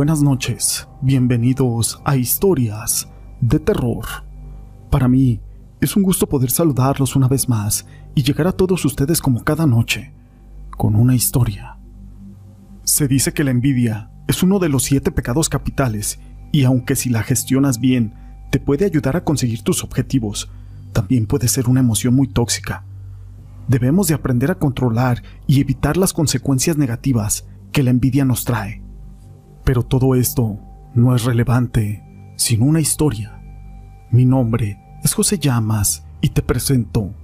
Buenas noches, bienvenidos a Historias de Terror. Para mí es un gusto poder saludarlos una vez más y llegar a todos ustedes como cada noche, con una historia. Se dice que la envidia es uno de los siete pecados capitales y aunque si la gestionas bien, te puede ayudar a conseguir tus objetivos, también puede ser una emoción muy tóxica. Debemos de aprender a controlar y evitar las consecuencias negativas que la envidia nos trae. Pero todo esto no es relevante sin una historia. Mi nombre es José Llamas y te presento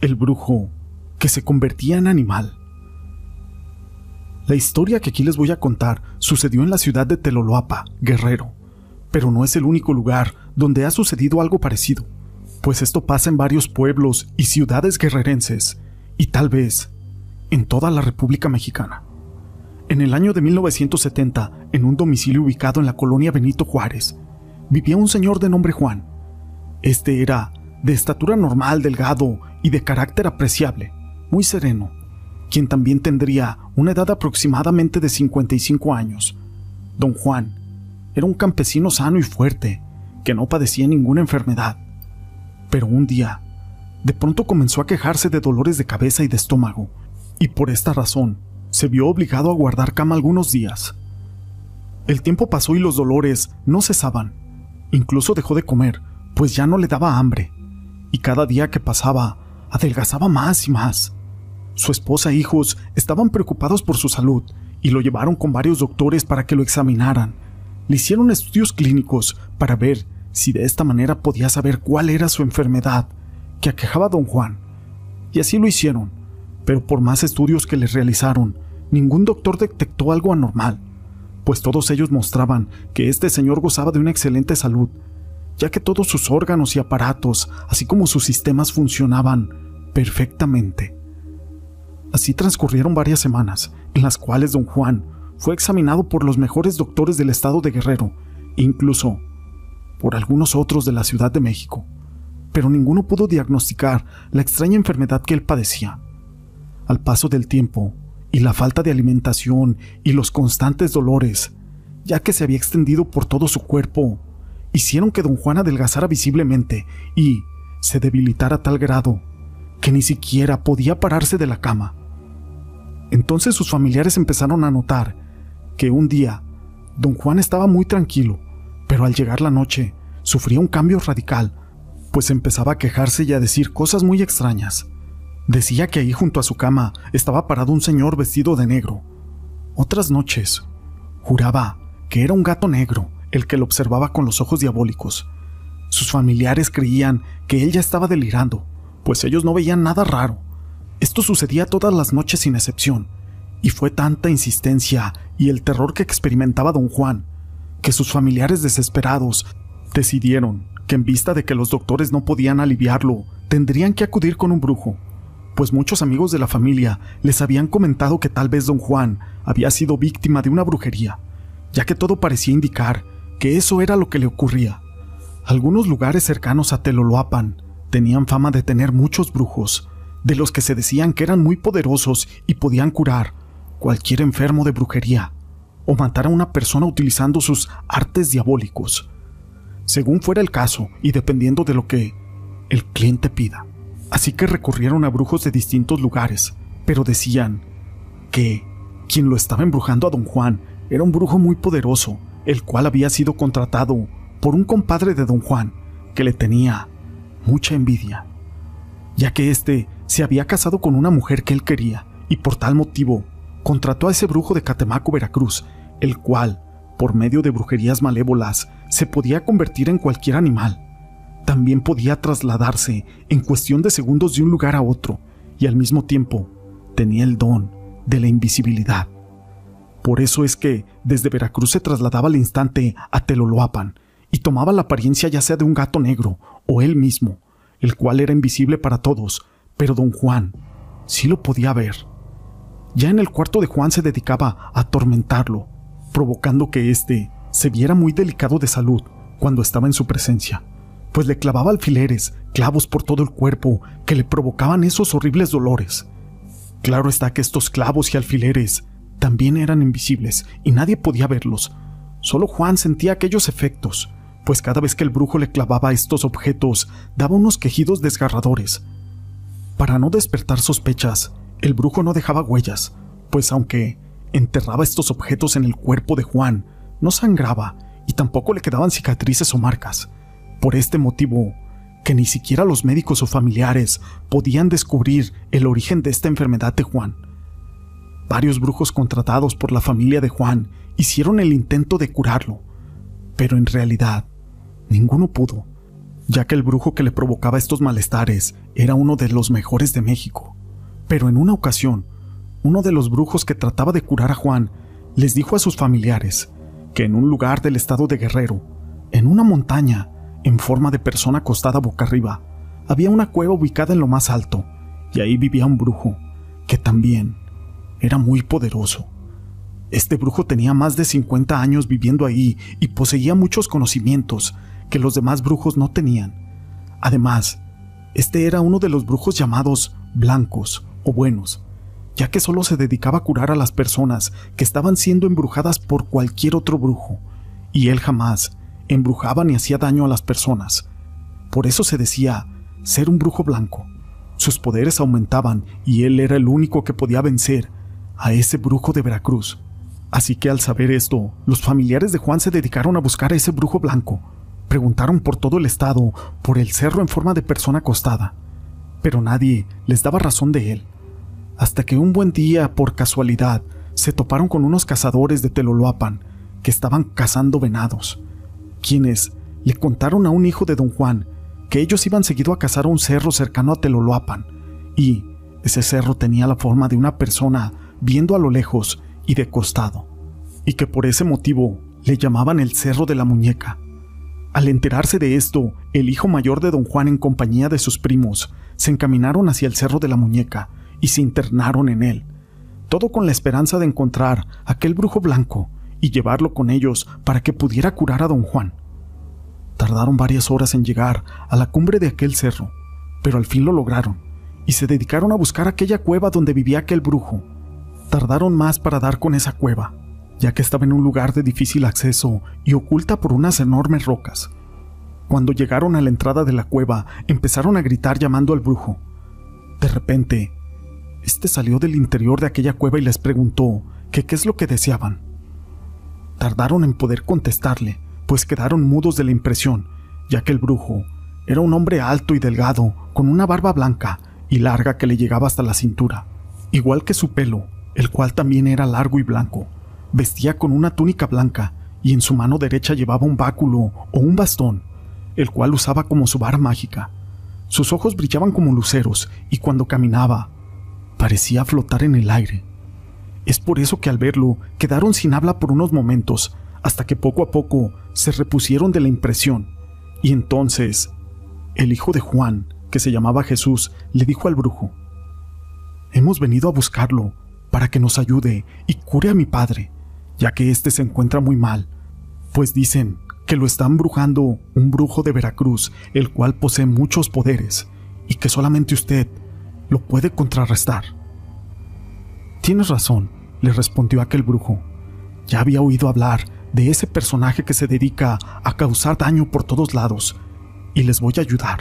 el brujo que se convertía en animal. La historia que aquí les voy a contar sucedió en la ciudad de Teloloapa, Guerrero, pero no es el único lugar donde ha sucedido algo parecido, pues esto pasa en varios pueblos y ciudades guerrerenses, y tal vez en toda la República Mexicana. En el año de 1970, en un domicilio ubicado en la colonia Benito Juárez, vivía un señor de nombre Juan. Este era de estatura normal, delgado y de carácter apreciable, muy sereno, quien también tendría una edad aproximadamente de 55 años. Don Juan era un campesino sano y fuerte, que no padecía ninguna enfermedad. Pero un día, de pronto comenzó a quejarse de dolores de cabeza y de estómago, y por esta razón se vio obligado a guardar cama algunos días. El tiempo pasó y los dolores no cesaban. Incluso dejó de comer, pues ya no le daba hambre. Y cada día que pasaba, adelgazaba más y más. Su esposa e hijos estaban preocupados por su salud y lo llevaron con varios doctores para que lo examinaran. Le hicieron estudios clínicos para ver si de esta manera podía saber cuál era su enfermedad que aquejaba a don Juan. Y así lo hicieron, pero por más estudios que les realizaron, ningún doctor detectó algo anormal, pues todos ellos mostraban que este señor gozaba de una excelente salud, ya que todos sus órganos y aparatos, así como sus sistemas funcionaban perfectamente. Así transcurrieron varias semanas, en las cuales don Juan fue examinado por los mejores doctores del estado de Guerrero, incluso por algunos otros de la Ciudad de México, pero ninguno pudo diagnosticar la extraña enfermedad que él padecía. Al paso del tiempo, y la falta de alimentación y los constantes dolores, ya que se había extendido por todo su cuerpo, hicieron que don Juan adelgazara visiblemente y se debilitara a tal grado que ni siquiera podía pararse de la cama. Entonces sus familiares empezaron a notar que un día don Juan estaba muy tranquilo, pero al llegar la noche sufría un cambio radical, pues empezaba a quejarse y a decir cosas muy extrañas. Decía que ahí junto a su cama estaba parado un señor vestido de negro. Otras noches, juraba que era un gato negro el que lo observaba con los ojos diabólicos. Sus familiares creían que él ya estaba delirando, pues ellos no veían nada raro. Esto sucedía todas las noches sin excepción, y fue tanta insistencia y el terror que experimentaba don Juan, que sus familiares desesperados decidieron que en vista de que los doctores no podían aliviarlo, tendrían que acudir con un brujo pues muchos amigos de la familia les habían comentado que tal vez don Juan había sido víctima de una brujería, ya que todo parecía indicar que eso era lo que le ocurría. Algunos lugares cercanos a Teloloapan tenían fama de tener muchos brujos, de los que se decían que eran muy poderosos y podían curar cualquier enfermo de brujería o matar a una persona utilizando sus artes diabólicos, según fuera el caso y dependiendo de lo que el cliente pida. Así que recurrieron a brujos de distintos lugares, pero decían que quien lo estaba embrujando a don Juan era un brujo muy poderoso, el cual había sido contratado por un compadre de don Juan, que le tenía mucha envidia, ya que éste se había casado con una mujer que él quería, y por tal motivo contrató a ese brujo de Catemaco, Veracruz, el cual, por medio de brujerías malévolas, se podía convertir en cualquier animal, también podía trasladarse en cuestión de segundos de un lugar a otro y al mismo tiempo tenía el don de la invisibilidad. Por eso es que desde Veracruz se trasladaba al instante a Teloloapan y tomaba la apariencia ya sea de un gato negro o él mismo, el cual era invisible para todos, pero don Juan sí lo podía ver. Ya en el cuarto de Juan se dedicaba a atormentarlo, provocando que éste se viera muy delicado de salud cuando estaba en su presencia pues le clavaba alfileres, clavos por todo el cuerpo, que le provocaban esos horribles dolores. Claro está que estos clavos y alfileres también eran invisibles y nadie podía verlos, Solo Juan sentía aquellos efectos, pues cada vez que el brujo le clavaba estos objetos, daba unos quejidos desgarradores. Para no despertar sospechas, el brujo no dejaba huellas, pues aunque enterraba estos objetos en el cuerpo de Juan, no sangraba y tampoco le quedaban cicatrices o marcas. Por este motivo, que ni siquiera los médicos o familiares podían descubrir el origen de esta enfermedad de Juan. Varios brujos contratados por la familia de Juan hicieron el intento de curarlo, pero en realidad ninguno pudo, ya que el brujo que le provocaba estos malestares era uno de los mejores de México. Pero en una ocasión, uno de los brujos que trataba de curar a Juan les dijo a sus familiares que en un lugar del estado de Guerrero, en una montaña, en forma de persona acostada boca arriba, había una cueva ubicada en lo más alto, y ahí vivía un brujo, que también era muy poderoso. Este brujo tenía más de 50 años viviendo ahí y poseía muchos conocimientos que los demás brujos no tenían. Además, este era uno de los brujos llamados blancos o buenos, ya que solo se dedicaba a curar a las personas que estaban siendo embrujadas por cualquier otro brujo, y él jamás embrujaba ni hacía daño a las personas. Por eso se decía ser un brujo blanco. Sus poderes aumentaban y él era el único que podía vencer a ese brujo de Veracruz. Así que al saber esto, los familiares de Juan se dedicaron a buscar a ese brujo blanco. Preguntaron por todo el estado, por el cerro en forma de persona acostada, pero nadie les daba razón de él. Hasta que un buen día, por casualidad, se toparon con unos cazadores de Teloloapan que estaban cazando venados, quienes le contaron a un hijo de don Juan que ellos iban seguido a cazar a un cerro cercano a Teloloapan, y ese cerro tenía la forma de una persona viendo a lo lejos y de costado, y que por ese motivo le llamaban el Cerro de la Muñeca. Al enterarse de esto, el hijo mayor de don Juan en compañía de sus primos se encaminaron hacia el Cerro de la Muñeca y se internaron en él, todo con la esperanza de encontrar aquel brujo blanco y llevarlo con ellos para que pudiera curar a don Juan. Tardaron varias horas en llegar a la cumbre de aquel cerro, pero al fin lo lograron y se dedicaron a buscar aquella cueva donde vivía aquel brujo tardaron más para dar con esa cueva, ya que estaba en un lugar de difícil acceso y oculta por unas enormes rocas. Cuando llegaron a la entrada de la cueva, empezaron a gritar llamando al brujo. De repente, este salió del interior de aquella cueva y les preguntó qué es lo que deseaban. Tardaron en poder contestarle, pues quedaron mudos de la impresión, ya que el brujo era un hombre alto y delgado, con una barba blanca y larga que le llegaba hasta la cintura, igual que su pelo, el cual también era largo y blanco. Vestía con una túnica blanca y en su mano derecha llevaba un báculo o un bastón, el cual usaba como su vara mágica. Sus ojos brillaban como luceros y cuando caminaba parecía flotar en el aire. Es por eso que al verlo quedaron sin habla por unos momentos, hasta que poco a poco se repusieron de la impresión. Y entonces, el hijo de Juan, que se llamaba Jesús, le dijo al brujo, Hemos venido a buscarlo para que nos ayude y cure a mi padre, ya que éste se encuentra muy mal, pues dicen que lo está embrujando un brujo de Veracruz, el cual posee muchos poderes, y que solamente usted lo puede contrarrestar. Tienes razón, le respondió aquel brujo. Ya había oído hablar de ese personaje que se dedica a causar daño por todos lados, y les voy a ayudar.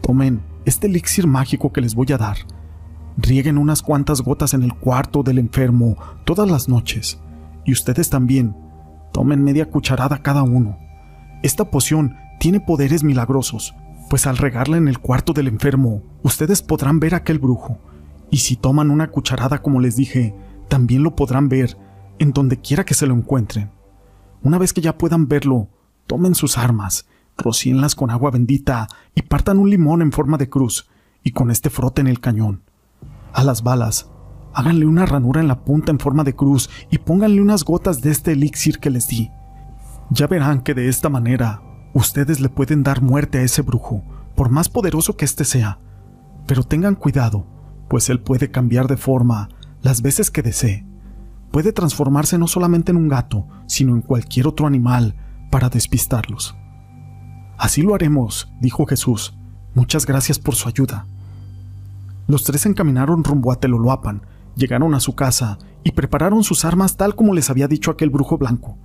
Tomen este elixir mágico que les voy a dar Rieguen unas cuantas gotas en el cuarto del enfermo todas las noches. Y ustedes también. Tomen media cucharada cada uno. Esta poción tiene poderes milagrosos, pues al regarla en el cuarto del enfermo, ustedes podrán ver a aquel brujo. Y si toman una cucharada como les dije, también lo podrán ver en donde quiera que se lo encuentren. Una vez que ya puedan verlo, tomen sus armas, rocíenlas con agua bendita y partan un limón en forma de cruz, y con este froten el cañón a las balas. Háganle una ranura en la punta en forma de cruz y pónganle unas gotas de este elixir que les di. Ya verán que de esta manera ustedes le pueden dar muerte a ese brujo, por más poderoso que éste sea. Pero tengan cuidado, pues él puede cambiar de forma las veces que desee. Puede transformarse no solamente en un gato, sino en cualquier otro animal para despistarlos. Así lo haremos, dijo Jesús. Muchas gracias por su ayuda. Los tres encaminaron rumbo a Teloloapan, llegaron a su casa y prepararon sus armas tal como les había dicho aquel brujo blanco.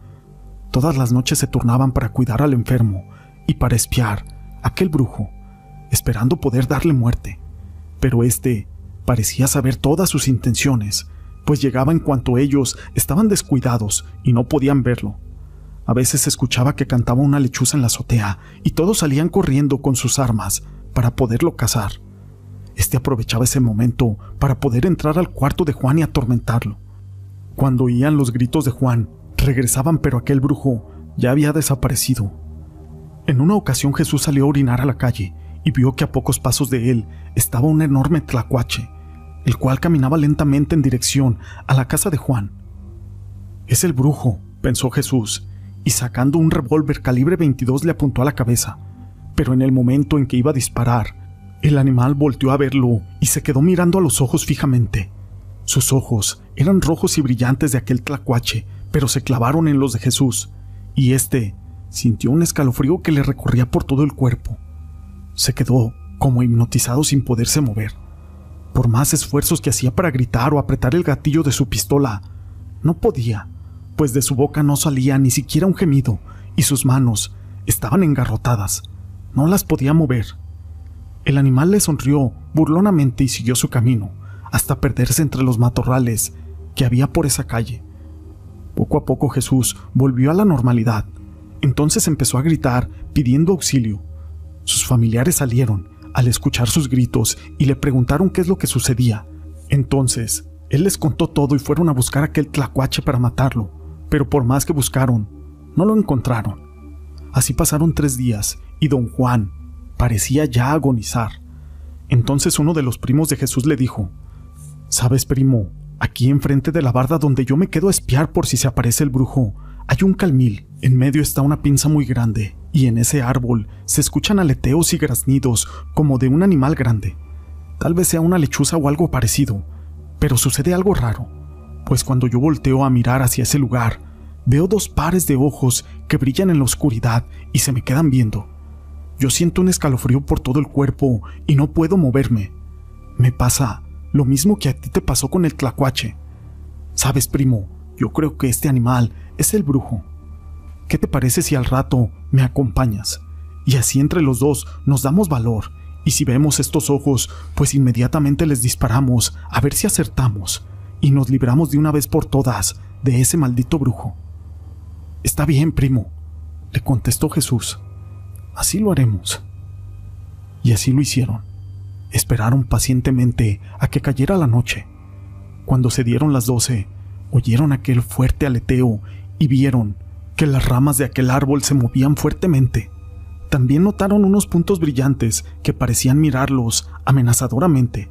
Todas las noches se turnaban para cuidar al enfermo y para espiar aquel brujo, esperando poder darle muerte. Pero este parecía saber todas sus intenciones, pues llegaba en cuanto ellos estaban descuidados y no podían verlo. A veces escuchaba que cantaba una lechuza en la azotea y todos salían corriendo con sus armas para poderlo cazar. Este aprovechaba ese momento para poder entrar al cuarto de Juan y atormentarlo. Cuando oían los gritos de Juan, regresaban pero aquel brujo ya había desaparecido. En una ocasión Jesús salió a orinar a la calle y vio que a pocos pasos de él estaba un enorme tlacuache, el cual caminaba lentamente en dirección a la casa de Juan. Es el brujo, pensó Jesús, y sacando un revólver calibre 22 le apuntó a la cabeza, pero en el momento en que iba a disparar, el animal volteó a verlo y se quedó mirando a los ojos fijamente. Sus ojos eran rojos y brillantes de aquel tlacuache, pero se clavaron en los de Jesús, y éste sintió un escalofrío que le recorría por todo el cuerpo. Se quedó como hipnotizado sin poderse mover. Por más esfuerzos que hacía para gritar o apretar el gatillo de su pistola, no podía, pues de su boca no salía ni siquiera un gemido y sus manos estaban engarrotadas. No las podía mover. El animal le sonrió burlonamente y siguió su camino, hasta perderse entre los matorrales que había por esa calle. Poco a poco Jesús volvió a la normalidad. Entonces empezó a gritar pidiendo auxilio. Sus familiares salieron al escuchar sus gritos y le preguntaron qué es lo que sucedía. Entonces, él les contó todo y fueron a buscar aquel tlacuache para matarlo, pero por más que buscaron, no lo encontraron. Así pasaron tres días y don Juan parecía ya agonizar. Entonces uno de los primos de Jesús le dijo, ¿Sabes, primo? Aquí enfrente de la barda donde yo me quedo a espiar por si se aparece el brujo, hay un calmil. En medio está una pinza muy grande, y en ese árbol se escuchan aleteos y graznidos como de un animal grande. Tal vez sea una lechuza o algo parecido, pero sucede algo raro, pues cuando yo volteo a mirar hacia ese lugar, veo dos pares de ojos que brillan en la oscuridad y se me quedan viendo. Yo siento un escalofrío por todo el cuerpo y no puedo moverme. Me pasa lo mismo que a ti te pasó con el tlacuache. Sabes, primo, yo creo que este animal es el brujo. ¿Qué te parece si al rato me acompañas? Y así entre los dos nos damos valor, y si vemos estos ojos, pues inmediatamente les disparamos a ver si acertamos, y nos libramos de una vez por todas de ese maldito brujo. Está bien, primo, le contestó Jesús. Así lo haremos. Y así lo hicieron. Esperaron pacientemente a que cayera la noche. Cuando se dieron las doce, oyeron aquel fuerte aleteo y vieron que las ramas de aquel árbol se movían fuertemente. También notaron unos puntos brillantes que parecían mirarlos amenazadoramente.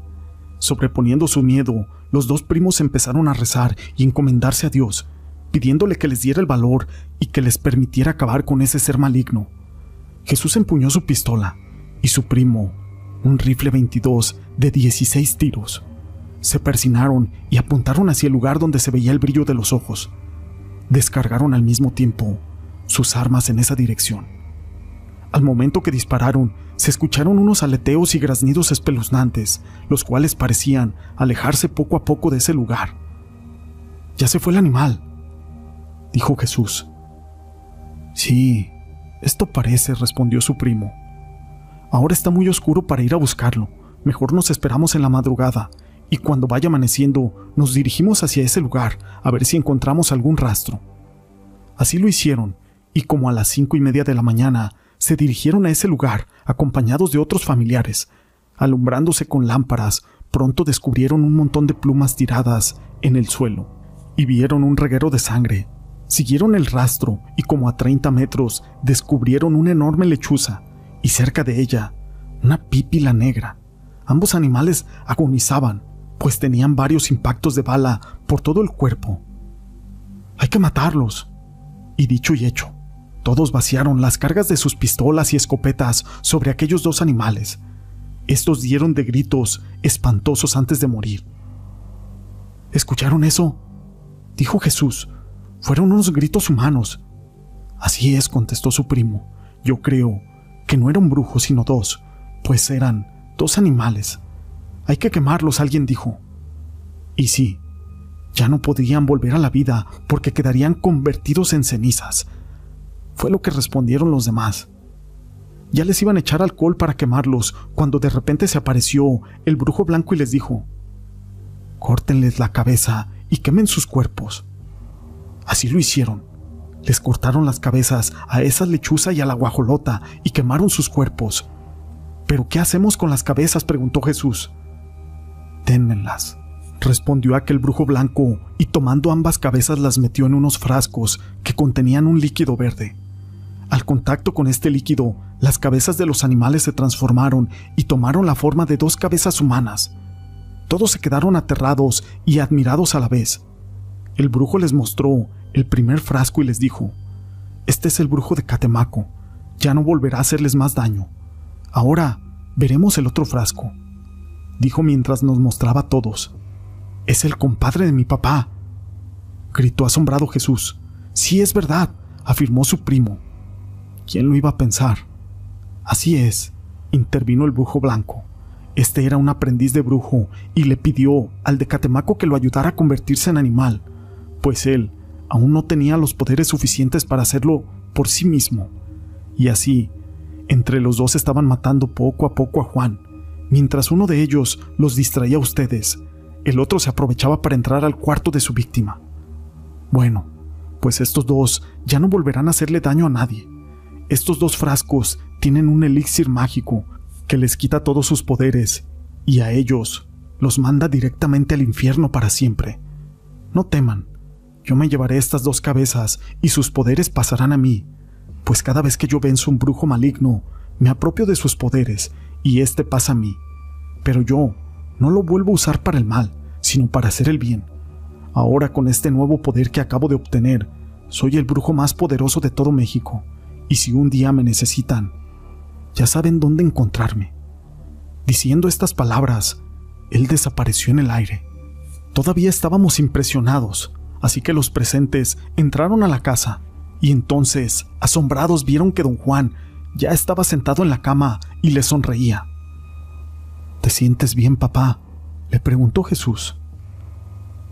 Sobreponiendo su miedo, los dos primos empezaron a rezar y encomendarse a Dios, pidiéndole que les diera el valor y que les permitiera acabar con ese ser maligno. Jesús empuñó su pistola y su primo, un rifle 22 de 16 tiros. Se persinaron y apuntaron hacia el lugar donde se veía el brillo de los ojos. Descargaron al mismo tiempo sus armas en esa dirección. Al momento que dispararon, se escucharon unos aleteos y graznidos espeluznantes, los cuales parecían alejarse poco a poco de ese lugar. Ya se fue el animal, dijo Jesús. Sí, esto parece, respondió su primo. Ahora está muy oscuro para ir a buscarlo. Mejor nos esperamos en la madrugada, y cuando vaya amaneciendo nos dirigimos hacia ese lugar a ver si encontramos algún rastro. Así lo hicieron, y como a las cinco y media de la mañana se dirigieron a ese lugar acompañados de otros familiares. Alumbrándose con lámparas, pronto descubrieron un montón de plumas tiradas en el suelo, y vieron un reguero de sangre Siguieron el rastro y como a 30 metros descubrieron una enorme lechuza y cerca de ella una pípila negra. Ambos animales agonizaban, pues tenían varios impactos de bala por todo el cuerpo. Hay que matarlos. Y dicho y hecho, todos vaciaron las cargas de sus pistolas y escopetas sobre aquellos dos animales. Estos dieron de gritos espantosos antes de morir. ¿Escucharon eso? Dijo Jesús fueron unos gritos humanos. Así es, contestó su primo. Yo creo que no era un brujo, sino dos, pues eran dos animales. Hay que quemarlos, alguien dijo. Y sí, ya no podrían volver a la vida porque quedarían convertidos en cenizas. fue lo que respondieron los demás. Ya les iban a echar alcohol para quemarlos cuando de repente se apareció el brujo blanco y les dijo, Córtenles la cabeza y quemen sus cuerpos. Así lo hicieron. Les cortaron las cabezas a esa lechuza y a la guajolota y quemaron sus cuerpos. ¿Pero qué hacemos con las cabezas? preguntó Jesús. Ténmenlas, respondió aquel brujo blanco y tomando ambas cabezas las metió en unos frascos que contenían un líquido verde. Al contacto con este líquido, las cabezas de los animales se transformaron y tomaron la forma de dos cabezas humanas. Todos se quedaron aterrados y admirados a la vez. El brujo les mostró el primer frasco y les dijo, Este es el brujo de Catemaco, ya no volverá a hacerles más daño. Ahora veremos el otro frasco, dijo mientras nos mostraba a todos. Es el compadre de mi papá, gritó asombrado Jesús. Sí es verdad, afirmó su primo. ¿Quién lo iba a pensar? Así es, intervino el brujo blanco. Este era un aprendiz de brujo y le pidió al de Catemaco que lo ayudara a convertirse en animal, pues él aún no tenía los poderes suficientes para hacerlo por sí mismo. Y así, entre los dos estaban matando poco a poco a Juan. Mientras uno de ellos los distraía a ustedes, el otro se aprovechaba para entrar al cuarto de su víctima. Bueno, pues estos dos ya no volverán a hacerle daño a nadie. Estos dos frascos tienen un elixir mágico que les quita todos sus poderes y a ellos los manda directamente al infierno para siempre. No teman, yo me llevaré estas dos cabezas y sus poderes pasarán a mí, pues cada vez que yo venzo un brujo maligno, me apropio de sus poderes y éste pasa a mí. Pero yo no lo vuelvo a usar para el mal, sino para hacer el bien. Ahora con este nuevo poder que acabo de obtener, soy el brujo más poderoso de todo México y si un día me necesitan, ya saben dónde encontrarme. Diciendo estas palabras, él desapareció en el aire. Todavía estábamos impresionados, así que los presentes entraron a la casa y entonces, asombrados, vieron que don Juan ya estaba sentado en la cama y le sonreía. ¿Te sientes bien, papá? le preguntó Jesús.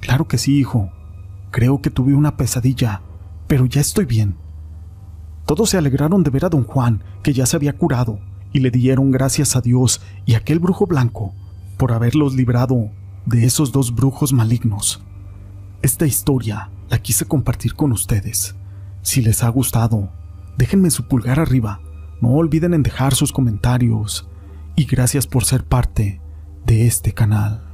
Claro que sí, hijo. Creo que tuve una pesadilla, pero ya estoy bien. Todos se alegraron de ver a don Juan, que ya se había curado, y le dieron gracias a Dios y a aquel brujo blanco por haberlos librado de esos dos brujos malignos. Esta historia la quise compartir con ustedes. Si les ha gustado, déjenme su pulgar arriba, no olviden en dejar sus comentarios y gracias por ser parte de este canal.